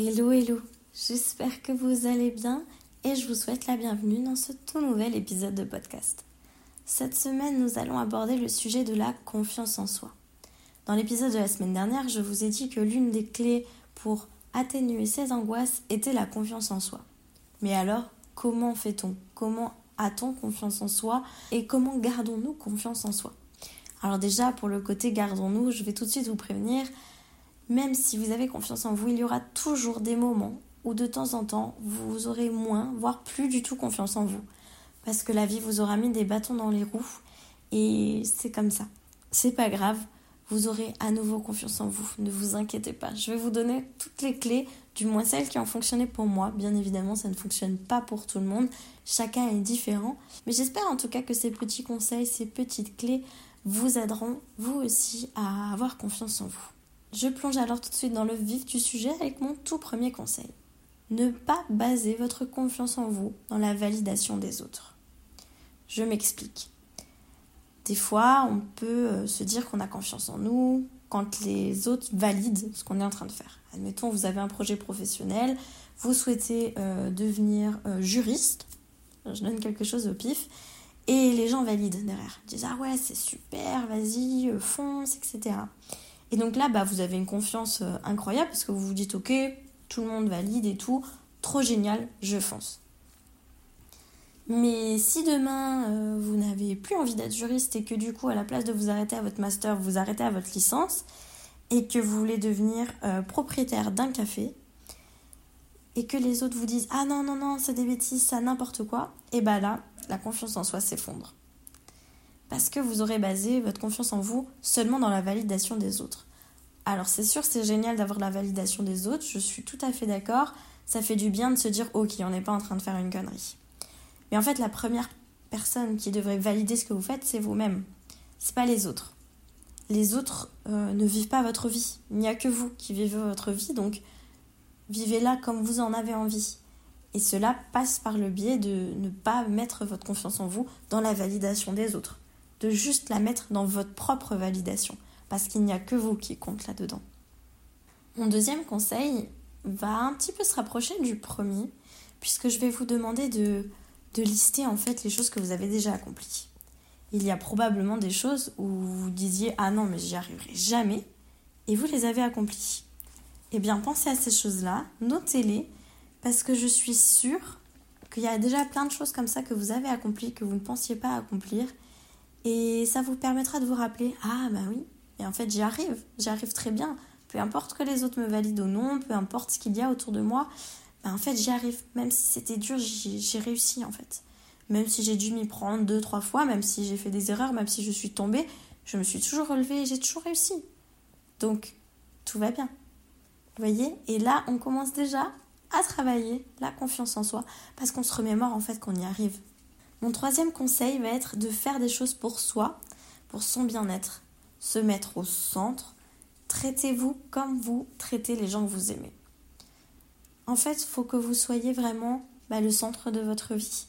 Hello, hello, j'espère que vous allez bien et je vous souhaite la bienvenue dans ce tout nouvel épisode de podcast. Cette semaine, nous allons aborder le sujet de la confiance en soi. Dans l'épisode de la semaine dernière, je vous ai dit que l'une des clés pour atténuer ces angoisses était la confiance en soi. Mais alors, comment fait-on? Comment a-t-on confiance en soi et comment gardons-nous confiance en soi? Alors déjà, pour le côté gardons-nous, je vais tout de suite vous prévenir, même si vous avez confiance en vous, il y aura toujours des moments où de temps en temps, vous aurez moins, voire plus du tout confiance en vous. Parce que la vie vous aura mis des bâtons dans les roues et c'est comme ça. C'est pas grave, vous aurez à nouveau confiance en vous. Ne vous inquiétez pas. Je vais vous donner toutes les clés, du moins celles qui ont fonctionné pour moi. Bien évidemment, ça ne fonctionne pas pour tout le monde. Chacun est différent. Mais j'espère en tout cas que ces petits conseils, ces petites clés vous aideront, vous aussi, à avoir confiance en vous. Je plonge alors tout de suite dans le vif du sujet avec mon tout premier conseil. Ne pas baser votre confiance en vous dans la validation des autres. Je m'explique. Des fois, on peut euh, se dire qu'on a confiance en nous quand les autres valident ce qu'on est en train de faire. Admettons, vous avez un projet professionnel, vous souhaitez euh, devenir euh, juriste, je donne quelque chose au pif, et les gens valident derrière. Ils disent Ah ouais, c'est super, vas-y, fonce, etc. Et donc là, bah, vous avez une confiance euh, incroyable parce que vous vous dites ok, tout le monde valide et tout, trop génial, je fonce. Mais si demain euh, vous n'avez plus envie d'être juriste et que du coup à la place de vous arrêter à votre master, vous arrêtez à votre licence et que vous voulez devenir euh, propriétaire d'un café et que les autres vous disent ah non non non c'est des bêtises, ça n'importe quoi, et bah là la confiance en soi s'effondre parce que vous aurez basé votre confiance en vous seulement dans la validation des autres. Alors c'est sûr, c'est génial d'avoir la validation des autres, je suis tout à fait d'accord, ça fait du bien de se dire ok, on n'est pas en train de faire une connerie. Mais en fait, la première personne qui devrait valider ce que vous faites, c'est vous-même. C'est pas les autres. Les autres euh, ne vivent pas votre vie. Il n'y a que vous qui vivez votre vie, donc vivez-la comme vous en avez envie. Et cela passe par le biais de ne pas mettre votre confiance en vous dans la validation des autres de juste la mettre dans votre propre validation, parce qu'il n'y a que vous qui compte là-dedans. Mon deuxième conseil va un petit peu se rapprocher du premier, puisque je vais vous demander de, de lister en fait les choses que vous avez déjà accomplies. Il y a probablement des choses où vous disiez ah non mais j'y arriverai jamais, et vous les avez accomplies. Eh bien pensez à ces choses-là, notez-les, parce que je suis sûre qu'il y a déjà plein de choses comme ça que vous avez accomplies, que vous ne pensiez pas accomplir, et ça vous permettra de vous rappeler Ah, bah oui, et en fait, j'y arrive, j'y arrive très bien. Peu importe que les autres me valident ou non, peu importe ce qu'il y a autour de moi, bah en fait, j'y arrive. Même si c'était dur, j'ai réussi en fait. Même si j'ai dû m'y prendre deux, trois fois, même si j'ai fait des erreurs, même si je suis tombée, je me suis toujours relevée et j'ai toujours réussi. Donc, tout va bien. Vous voyez? Et là, on commence déjà à travailler la confiance en soi parce qu'on se remémore en fait qu'on y arrive. Mon troisième conseil va être de faire des choses pour soi, pour son bien-être, se mettre au centre. Traitez-vous comme vous traitez les gens que vous aimez. En fait, il faut que vous soyez vraiment bah, le centre de votre vie.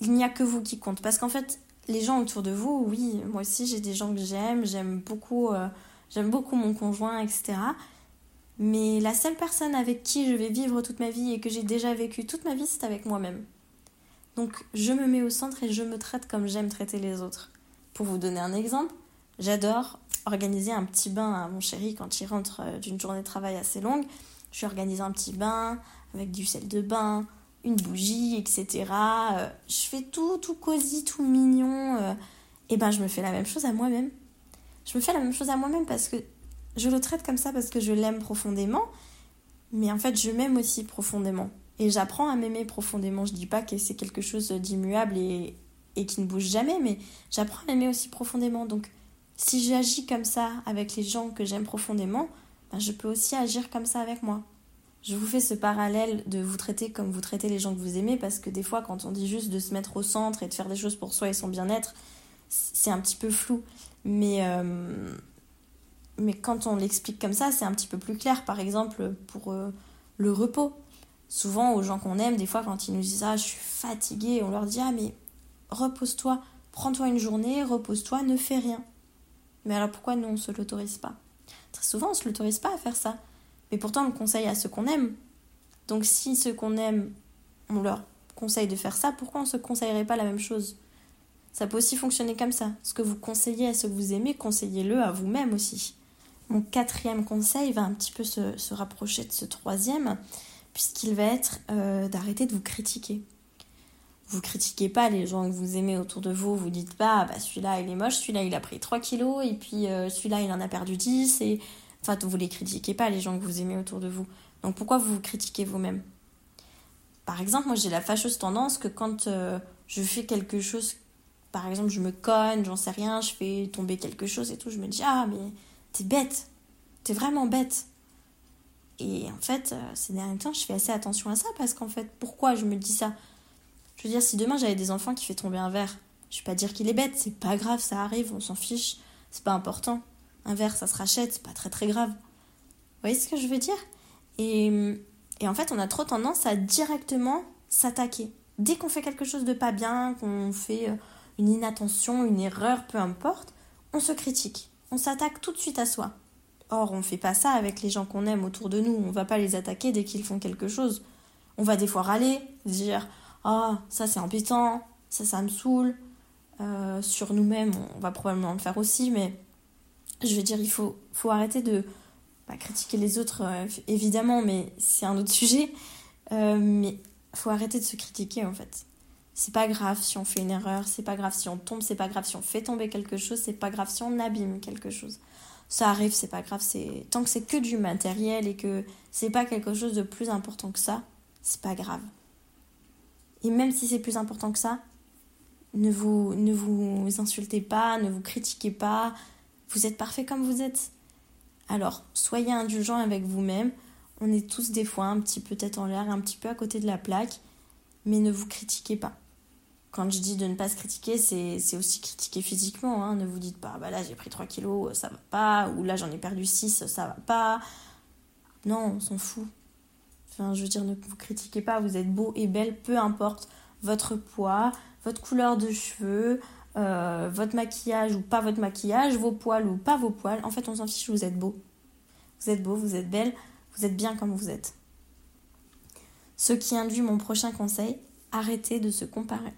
Il n'y a que vous qui compte. Parce qu'en fait, les gens autour de vous, oui, moi aussi j'ai des gens que j'aime, j'aime beaucoup, euh, j'aime beaucoup mon conjoint, etc. Mais la seule personne avec qui je vais vivre toute ma vie et que j'ai déjà vécu toute ma vie, c'est avec moi-même. Donc je me mets au centre et je me traite comme j'aime traiter les autres. Pour vous donner un exemple, j'adore organiser un petit bain à mon chéri quand il rentre euh, d'une journée de travail assez longue. Je lui organise un petit bain avec du sel de bain, une bougie, etc. Euh, je fais tout, tout cosy, tout mignon. Euh, et ben je me fais la même chose à moi-même. Je me fais la même chose à moi-même parce que je le traite comme ça parce que je l'aime profondément. Mais en fait, je m'aime aussi profondément. Et j'apprends à m'aimer profondément. Je dis pas que c'est quelque chose d'immuable et, et qui ne bouge jamais, mais j'apprends à m'aimer aussi profondément. Donc, si j'agis comme ça avec les gens que j'aime profondément, ben, je peux aussi agir comme ça avec moi. Je vous fais ce parallèle de vous traiter comme vous traitez les gens que vous aimez, parce que des fois, quand on dit juste de se mettre au centre et de faire des choses pour soi et son bien-être, c'est un petit peu flou. Mais, euh, mais quand on l'explique comme ça, c'est un petit peu plus clair. Par exemple, pour euh, le repos souvent aux gens qu'on aime, des fois quand ils nous disent ah je suis fatiguée, on leur dit ah mais repose-toi, prends-toi une journée, repose-toi, ne fais rien. Mais alors pourquoi nous on se l'autorise pas? Très souvent on se l'autorise pas à faire ça. Mais pourtant, on le conseille à ceux qu'on aime. Donc si ceux qu'on aime, on leur conseille de faire ça, pourquoi on ne se conseillerait pas la même chose? Ça peut aussi fonctionner comme ça. Ce que vous conseillez à ceux que vous aimez, conseillez-le à vous-même aussi. Mon quatrième conseil va un petit peu se, rapprocher de ce troisième, puisqu'il va être euh, d'arrêter de vous critiquer. Vous critiquez pas les gens que vous aimez autour de vous, vous dites pas ah bah celui-là il est moche, celui-là il a pris 3 kilos et puis euh, celui-là il en a perdu 10 et enfin vous les critiquez pas les gens que vous aimez autour de vous. Donc pourquoi vous vous critiquez vous-même? Par exemple, moi j'ai la fâcheuse tendance que quand euh, je fais quelque chose, par exemple je me conne, j'en sais rien, je fais tomber quelque chose et tout, je me dis ah mais t'es bête, t'es vraiment bête. Et en fait, euh, ces derniers temps, je fais assez attention à ça parce qu'en fait, pourquoi je me dis ça? Je veux dire, si demain j'avais des enfants qui fait tomber un verre, je vais pas dire qu'il est bête, c'est pas grave, ça arrive, on s'en fiche, c'est pas important. Un verre, ça se rachète, c'est pas très très grave. Vous voyez ce que je veux dire? Et, et en fait, on a trop tendance à directement s'attaquer. Dès qu'on fait quelque chose de pas bien, qu'on fait euh, une inattention, une erreur, peu importe, on se critique. On s'attaque tout de suite à soi. Or, on fait pas ça avec les gens qu'on aime autour de nous. On va pas les attaquer dès qu'ils font quelque chose. On va des fois râler, dire Ah, ça c'est embêtant, ça ça me saoule. Euh, sur nous-mêmes, on va probablement le faire aussi, mais je veux dire, il faut, faut arrêter de pas critiquer les autres, euh, évidemment, mais c'est un autre sujet. Euh, mais faut arrêter de se critiquer en fait. C'est pas grave si on fait une erreur, c'est pas grave si on tombe, c'est pas grave si on fait tomber quelque chose, c'est pas grave si on abîme quelque chose. Ça arrive, c'est pas grave, c'est tant que c'est que du matériel et que c'est pas quelque chose de plus important que ça, c'est pas grave. Et même si c'est plus important que ça, ne vous, insultez pas, ne vous critiquez pas, vous êtes parfait comme vous êtes. Alors, soyez indulgent avec vous-même. On est tous des fois un petit peu tête en l'air, un petit peu à côté de la plaque, mais ne vous critiquez pas. Quand je dis de ne pas se critiquer, c'est aussi critiquer physiquement. Hein. Ne vous dites pas, bah là j'ai pris 3 kilos, ça va pas, ou là j'en ai perdu 6, ça va pas. Non, on s'en fout. Enfin, je veux dire, ne vous critiquez pas, vous êtes beau et belle, peu importe votre poids, votre couleur de cheveux, euh, votre maquillage ou pas votre maquillage, vos poils ou pas vos poils. En fait, on s'en fiche, vous êtes beau. Vous êtes beau, vous êtes belle, vous êtes bien comme vous êtes. Ce qui induit mon prochain conseil, arrêtez de se comparer.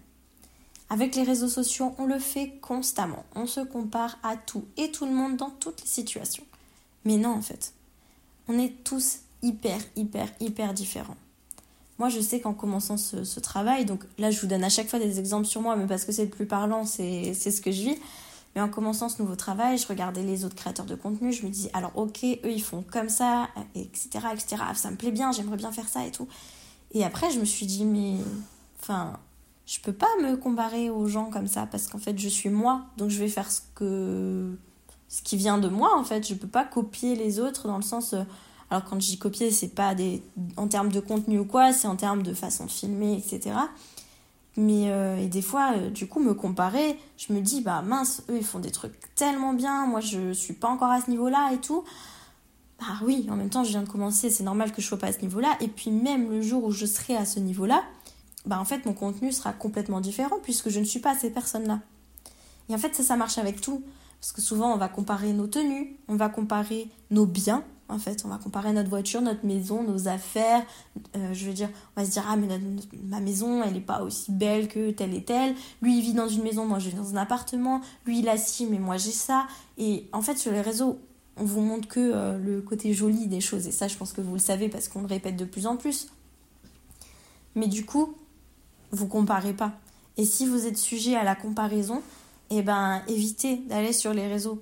Avec les réseaux sociaux, on le fait constamment. On se compare à tout et tout le monde dans toutes les situations. Mais non, en fait. On est tous hyper, hyper, hyper différents. Moi, je sais qu'en commençant ce, travail, donc là, je vous donne à chaque fois des exemples sur moi, mais parce que c'est le plus parlant, c'est ce que je vis. Mais en commençant ce nouveau travail, je regardais les autres créateurs de contenu, je me dis, alors ok, eux, ils font comme ça, etc., etc. Ça me plaît bien, j'aimerais bien faire ça et tout. Et après, je me suis dit, mais... Enfin, je peux pas me comparer aux gens comme ça, parce qu'en fait, je suis moi, donc je vais faire ce que... Ce qui vient de moi, en fait. Je peux pas copier les autres dans le sens... Euh, alors quand je dis copier, c'est pas des, en termes de contenu ou quoi, c'est en termes de façon de filmer, etc. Mais euh, et des fois, euh, du coup, me comparer, je me dis, bah mince, eux, ils font des trucs tellement bien, moi, je suis pas encore à ce niveau-là et tout. Bah oui, en même temps, je viens de commencer, c'est normal que je sois pas à ce niveau-là. Et puis même le jour où je serai à ce niveau-là, bah en fait, mon contenu sera complètement différent puisque je ne suis pas ces personnes-là. Et en fait, ça, ça marche avec tout. Parce que souvent, on va comparer nos tenues, on va comparer nos biens, en fait. On va comparer notre voiture, notre maison, nos affaires. Euh, je veux dire, on va se dire, ah, mais ma maison, elle n'est pas aussi belle que telle et telle. Lui, il vit dans une maison, moi, je vis dans un appartement. Lui, il a ci, mais moi, j'ai ça. Et en fait, sur les réseaux, on vous montre que euh, le côté joli des choses. Et ça, je pense que vous le savez parce qu'on le répète de plus en plus. Mais du coup, vous comparez pas. Et si vous êtes sujet à la comparaison, eh ben, évitez d'aller sur les réseaux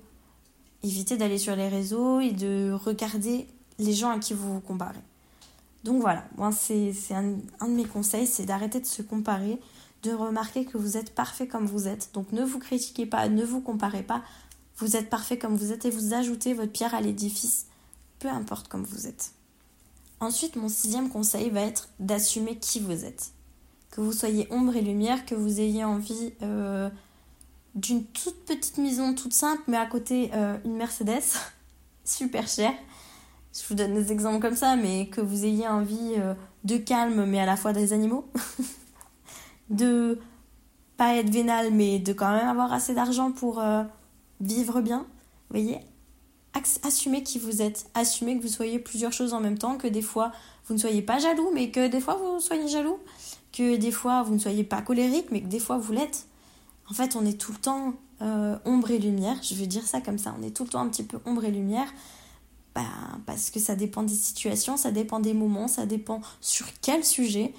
évitez d'aller sur les réseaux et de regarder les gens à qui vous vous comparez. Donc voilà, moi c'est un, un, de mes conseils, c'est d'arrêter de se comparer, de remarquer que vous êtes parfait comme vous êtes. Donc ne vous critiquez pas, ne vous comparez pas, vous êtes parfait comme vous êtes et vous ajoutez votre pierre à l'édifice, peu importe comme vous êtes. Ensuite, mon sixième conseil va être d'assumer qui vous êtes. Que vous soyez ombre et lumière, que vous ayez envie euh, d'une toute petite maison toute simple, mais à côté euh, une Mercedes, super chère. Je vous donne des exemples comme ça, mais que vous ayez envie euh, de calme, mais à la fois des animaux. de pas être vénal, mais de quand même avoir assez d'argent pour euh, vivre bien. Vous voyez? Assumez qui vous êtes. Assumez que vous soyez plusieurs choses en même temps, que des fois vous ne soyez pas jaloux, mais que des fois vous soyez jaloux, que des fois vous ne soyez pas colérique, mais que des fois vous l'êtes. En fait, on est tout le temps euh, ombre et lumière, je veux dire ça comme ça, on est tout le temps un petit peu ombre et lumière, bah, parce que ça dépend des situations, ça dépend des moments, ça dépend sur quel sujet,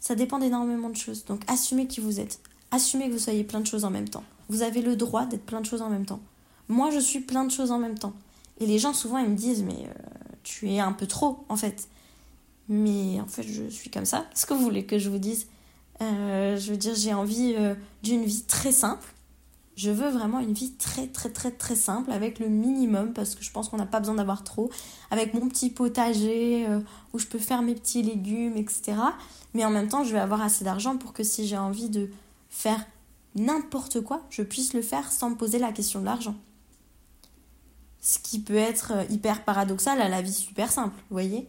ça dépend d'énormément de choses. Donc assumez qui vous êtes, assumez que vous soyez plein de choses en même temps. Vous avez le droit d'être plein de choses en même temps. Moi, je suis plein de choses en même temps. Et les gens, souvent, ils me disent, mais euh, tu es un peu trop, en fait. Mais en fait, je suis comme ça. Ce que vous voulez que je vous dise euh, Je veux dire, j'ai envie euh, d'une vie très simple. Je veux vraiment une vie très, très, très, très simple, avec le minimum, parce que je pense qu'on n'a pas besoin d'avoir trop. Avec mon petit potager, où je peux faire mes petits légumes, etc. Mais en même temps, je vais avoir assez d'argent pour que si j'ai envie de faire n'importe quoi, je puisse le faire sans me poser la question de l'argent. Ce qui peut être euh, hyper paradoxal à la vie super simple, vous voyez?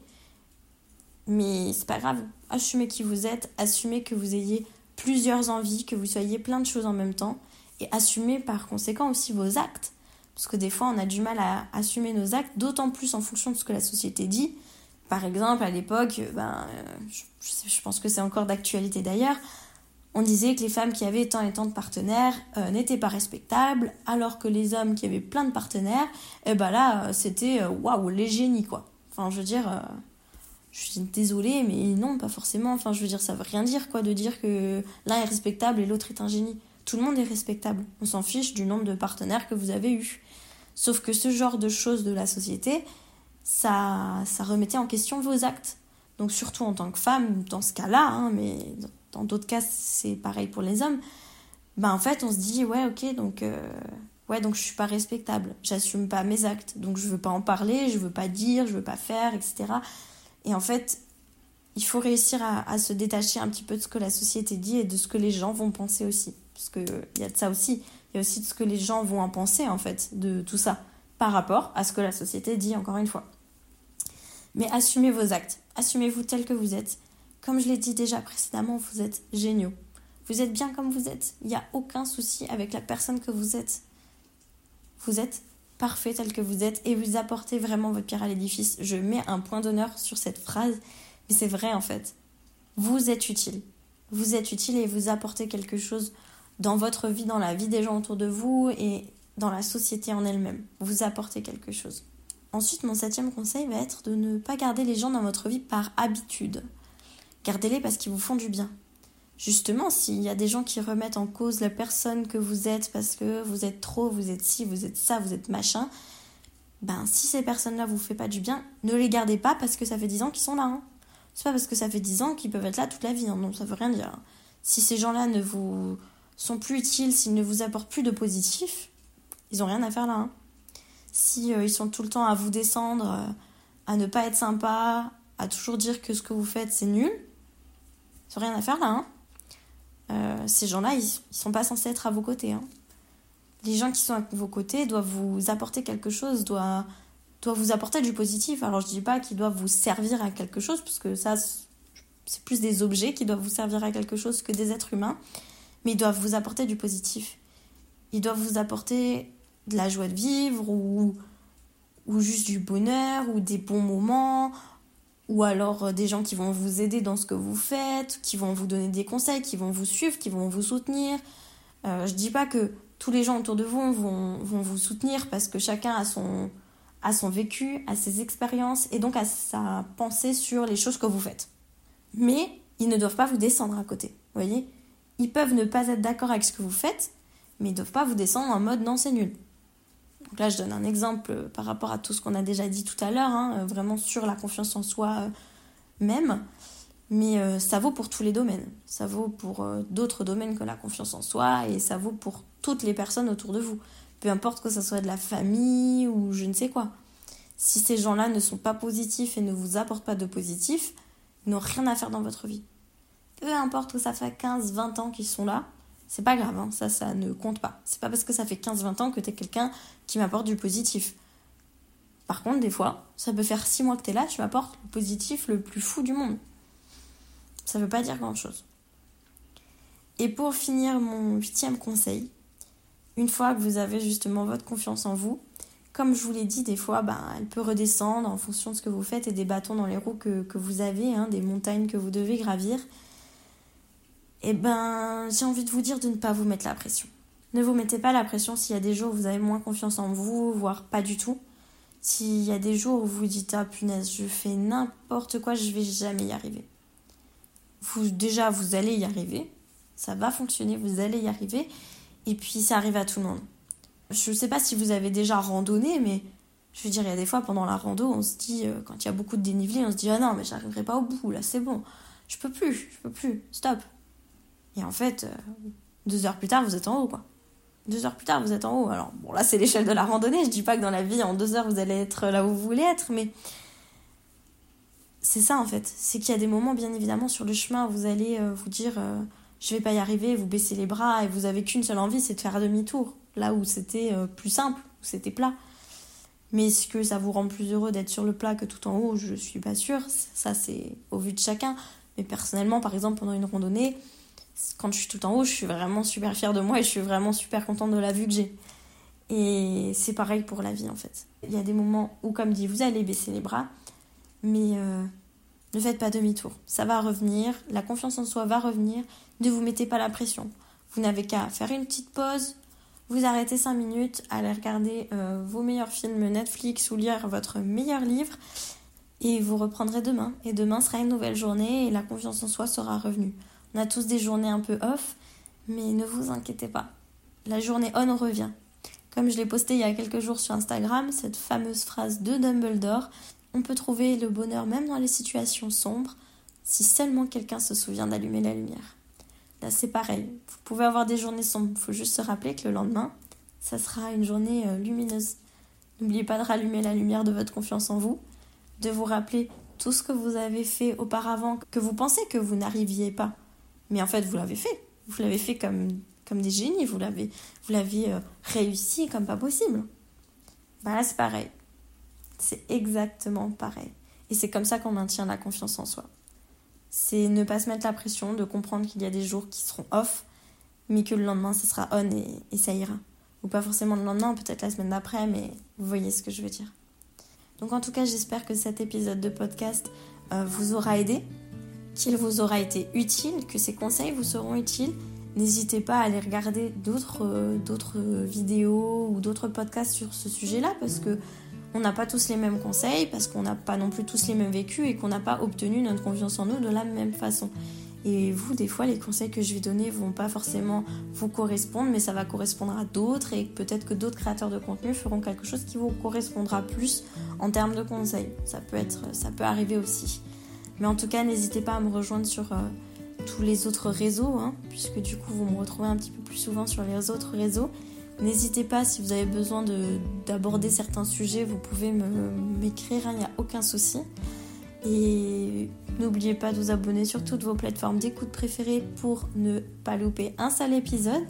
Mais c'est pas grave. Assumez qui vous êtes, assumez que vous ayez plusieurs envies, que vous soyez plein de choses en même temps, et assumez par conséquent aussi vos actes. Parce que des fois, on a du mal à assumer nos actes, d'autant plus en fonction de ce que la société dit. Par exemple, à l'époque, ben, euh, je pense que c'est encore d'actualité d'ailleurs, on disait que les femmes qui avaient tant et tant de partenaires euh, n'étaient pas respectables, alors que les hommes qui avaient plein de partenaires, eh ben là, euh, c'était euh, waouh, les génies quoi. Enfin, je veux dire, je suis désolée, mais non, pas forcément. Enfin, je veux dire, ça veut rien dire quoi de dire que l'un est respectable et l'autre est un génie. Tout le monde est respectable. On s'en fiche du nombre de partenaires que vous avez eu. Sauf que ce genre de choses de la société, ça, ça remettait en question vos actes. Donc surtout en tant que femme, dans ce cas-là, hein, mais dans d'autres cas c'est pareil pour les hommes, ben en fait on se dit ouais ok donc euh, ouais donc je suis pas respectable, j'assume pas mes actes, donc je veux pas en parler, je veux pas dire, je veux pas faire, etc. Et en fait il faut réussir à, se détacher un petit peu de ce que la société dit et de ce que les gens vont penser aussi, parce que il y a de ça aussi, il y a aussi de ce que les gens vont en penser en fait de tout ça par rapport à ce que la société dit encore une fois. Mais assumez vos actes, assumez-vous tel que vous êtes comme je l'ai dit déjà précédemment, vous êtes géniaux. Vous êtes bien comme vous êtes. Il n'y a aucun souci avec la personne que vous êtes. Vous êtes parfait tel que vous êtes et vous apportez vraiment votre pierre à l'édifice. Je mets un point d'honneur sur cette phrase, mais c'est vrai en fait. Vous êtes utile. Vous êtes utile et vous apportez quelque chose dans votre vie, dans la vie des gens autour de vous et dans la société en elle-même. Vous apportez quelque chose. Ensuite, mon septième conseil va être de ne pas garder les gens dans votre vie par habitude. Gardez-les parce qu'ils vous font du bien. Justement, s'il y a des gens qui remettent en cause la personne que vous êtes parce que vous êtes trop, vous êtes ci, vous êtes ça, vous êtes machin, ben si ces personnes-là vous font pas du bien, ne les gardez pas parce que ça fait 10 ans qu'ils sont là. Hein. C'est pas parce que ça fait 10 ans qu'ils peuvent être là toute la vie, hein. non, ça veut rien dire. Si ces gens-là ne vous sont plus utiles, s'ils ne vous apportent plus de positif, ils ont rien à faire là. Hein. Si euh, ils sont tout le temps à vous descendre, euh, à ne pas être sympa, à toujours dire que ce que vous faites c'est nul, ils n'ont rien à faire là. Hein. Euh, ces gens-là, ils, ne sont pas censés être à vos côtés. Hein. Les gens qui sont à vos côtés doivent vous apporter quelque chose, doivent, doivent vous apporter du positif. Alors je dis pas qu'ils doivent vous servir à quelque chose, parce que ça, c'est plus des objets qui doivent vous servir à quelque chose que des êtres humains, mais ils doivent vous apporter du positif. Ils doivent vous apporter de la joie de vivre ou, ou juste du bonheur ou des bons moments ou alors euh, des gens qui vont vous aider dans ce que vous faites, qui vont vous donner des conseils, qui vont vous suivre, qui vont vous soutenir. Euh, je dis pas que tous les gens autour de vous vont, vous soutenir parce que chacun a son, vécu, a ses expériences et donc a sa pensée sur les choses que vous faites. Mais ils ne doivent pas vous descendre à côté, vous voyez? Ils peuvent ne pas être d'accord avec ce que vous faites, mais ils ne doivent pas vous descendre en mode non c'est nul. Donc là, je donne un exemple par rapport à tout ce qu'on a déjà dit tout à l'heure, hein, vraiment sur la confiance en soi euh, même. Mais euh, ça vaut pour tous les domaines. Ça vaut pour euh, d'autres domaines que la confiance en soi et ça vaut pour toutes les personnes autour de vous. Peu importe que ce soit de la famille ou je ne sais quoi. Si ces gens-là ne sont pas positifs et ne vous apportent pas de positif, ils n'ont rien à faire dans votre vie. Peu importe que ça fait 15, 20 ans qu'ils sont là, c'est pas grave, hein. ça, ne compte pas. C'est pas parce que ça fait 15-20 ans que t'es quelqu'un qui m'apporte du positif. Par contre, des fois, ça peut faire 6 mois que t'es là, tu m'apportes le positif le plus fou du monde. Ça veut pas dire grand chose. Et pour finir mon huitième conseil, une fois que vous avez justement votre confiance en vous, comme je vous l'ai dit, des fois, ben, elle peut redescendre en fonction de ce que vous faites et des bâtons dans les roues que, vous avez, hein, des montagnes que vous devez gravir. Eh ben, j'ai envie de vous dire de ne pas vous mettre la pression. Ne vous mettez pas la pression s'il y a des jours où vous avez moins confiance en vous, voire pas du tout. S'il y a des jours où vous dites ah punaise, je fais n'importe quoi, je vais jamais y arriver. Vous déjà vous allez y arriver, ça va fonctionner, vous allez y arriver et puis ça arrive à tout le monde. Je sais pas si vous avez déjà randonné mais je veux dire il y a des fois pendant la rando, on se dit euh, quand il y a beaucoup de dénivelé, on se dit ah non, mais j'arriverai pas au bout là, c'est bon. Je peux plus, je peux plus. Stop. Et en fait, euh, deux heures plus tard, vous êtes en haut quoi. Deux heures plus tard, vous êtes en haut. Alors, bon, là, c'est l'échelle de la randonnée. Je dis pas que dans la vie, en deux heures, vous allez être là où vous voulez être, mais c'est ça, en fait. C'est qu'il y a des moments, bien évidemment, sur le chemin où vous allez euh, vous dire euh, je vais pas y arriver, vous baissez les bras et vous avez qu'une seule envie, c'est de faire demi-tour. Là où c'était euh, plus simple, où c'était plat. Mais est-ce que ça vous rend plus heureux d'être sur le plat que tout en haut? Je suis pas sûre. Ça, c'est au vu de chacun. Mais personnellement, par exemple, pendant une randonnée, quand je suis tout en haut, je suis vraiment super fière de moi et je suis vraiment super contente de la vue que j'ai. Et c'est pareil pour la vie en fait. Il y a des moments où, comme dit, vous allez baisser les bras, mais euh, ne faites pas demi-tour. Ça va revenir, la confiance en soi va revenir, ne vous mettez pas la pression. Vous n'avez qu'à faire une petite pause, vous arrêtez 5 minutes, aller regarder euh, vos meilleurs films Netflix ou lire votre meilleur livre et vous reprendrez demain. Et demain sera une nouvelle journée et la confiance en soi sera revenue. On a tous des journées un peu off, mais ne vous inquiétez pas. La journée on revient. Comme je l'ai posté il y a quelques jours sur Instagram, cette fameuse phrase de Dumbledore, on peut trouver le bonheur même dans les situations sombres, si seulement quelqu'un se souvient d'allumer la lumière. Là, c'est pareil. Vous pouvez avoir des journées sombres. Il faut juste se rappeler que le lendemain, ça sera une journée euh, lumineuse. N'oubliez pas de rallumer la lumière de votre confiance en vous, de vous rappeler tout ce que vous avez fait auparavant, que vous pensez que vous n'arriviez pas. Mais en fait, vous l'avez fait. Vous l'avez fait comme, comme des génies. Vous l'avez, vous l'avez euh, réussi comme pas possible. Bah là, c'est pareil. C'est exactement pareil. Et c'est comme ça qu'on maintient la confiance en soi. C'est ne pas se mettre la pression, de comprendre qu'il y a des jours qui seront off, mais que le lendemain, ce sera on et, ça ira. Ou pas forcément le lendemain, peut-être la semaine d'après, mais vous voyez ce que je veux dire. Donc en tout cas, j'espère que cet épisode de podcast euh, vous aura aidé qu'il vous aura été utile, que ces conseils vous seront utiles. N'hésitez pas à aller regarder d'autres euh, vidéos ou d'autres podcasts sur ce sujet-là parce que on n'a pas tous les mêmes conseils, parce qu'on n'a pas non plus tous les mêmes vécus et qu'on n'a pas obtenu notre confiance en nous de la même façon. Et vous, des fois, les conseils que je vais donner vont pas forcément vous correspondre, mais ça va correspondre à d'autres et peut-être que d'autres créateurs de contenu feront quelque chose qui vous correspondra plus en termes de conseils. Ça peut être, ça peut arriver aussi. Mais en tout cas, n'hésitez pas à me rejoindre sur euh, tous les autres réseaux, hein, puisque du coup, vous me retrouvez un petit peu plus souvent sur les autres réseaux. N'hésitez pas, si vous avez besoin d'aborder certains sujets, vous pouvez m'écrire, il n'y a aucun souci. Et n'oubliez pas de vous abonner sur toutes vos plateformes d'écoute préférées pour ne pas louper un seul épisode.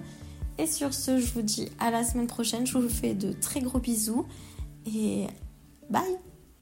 Et sur ce, je vous dis à la semaine prochaine. Je vous fais de très gros bisous et bye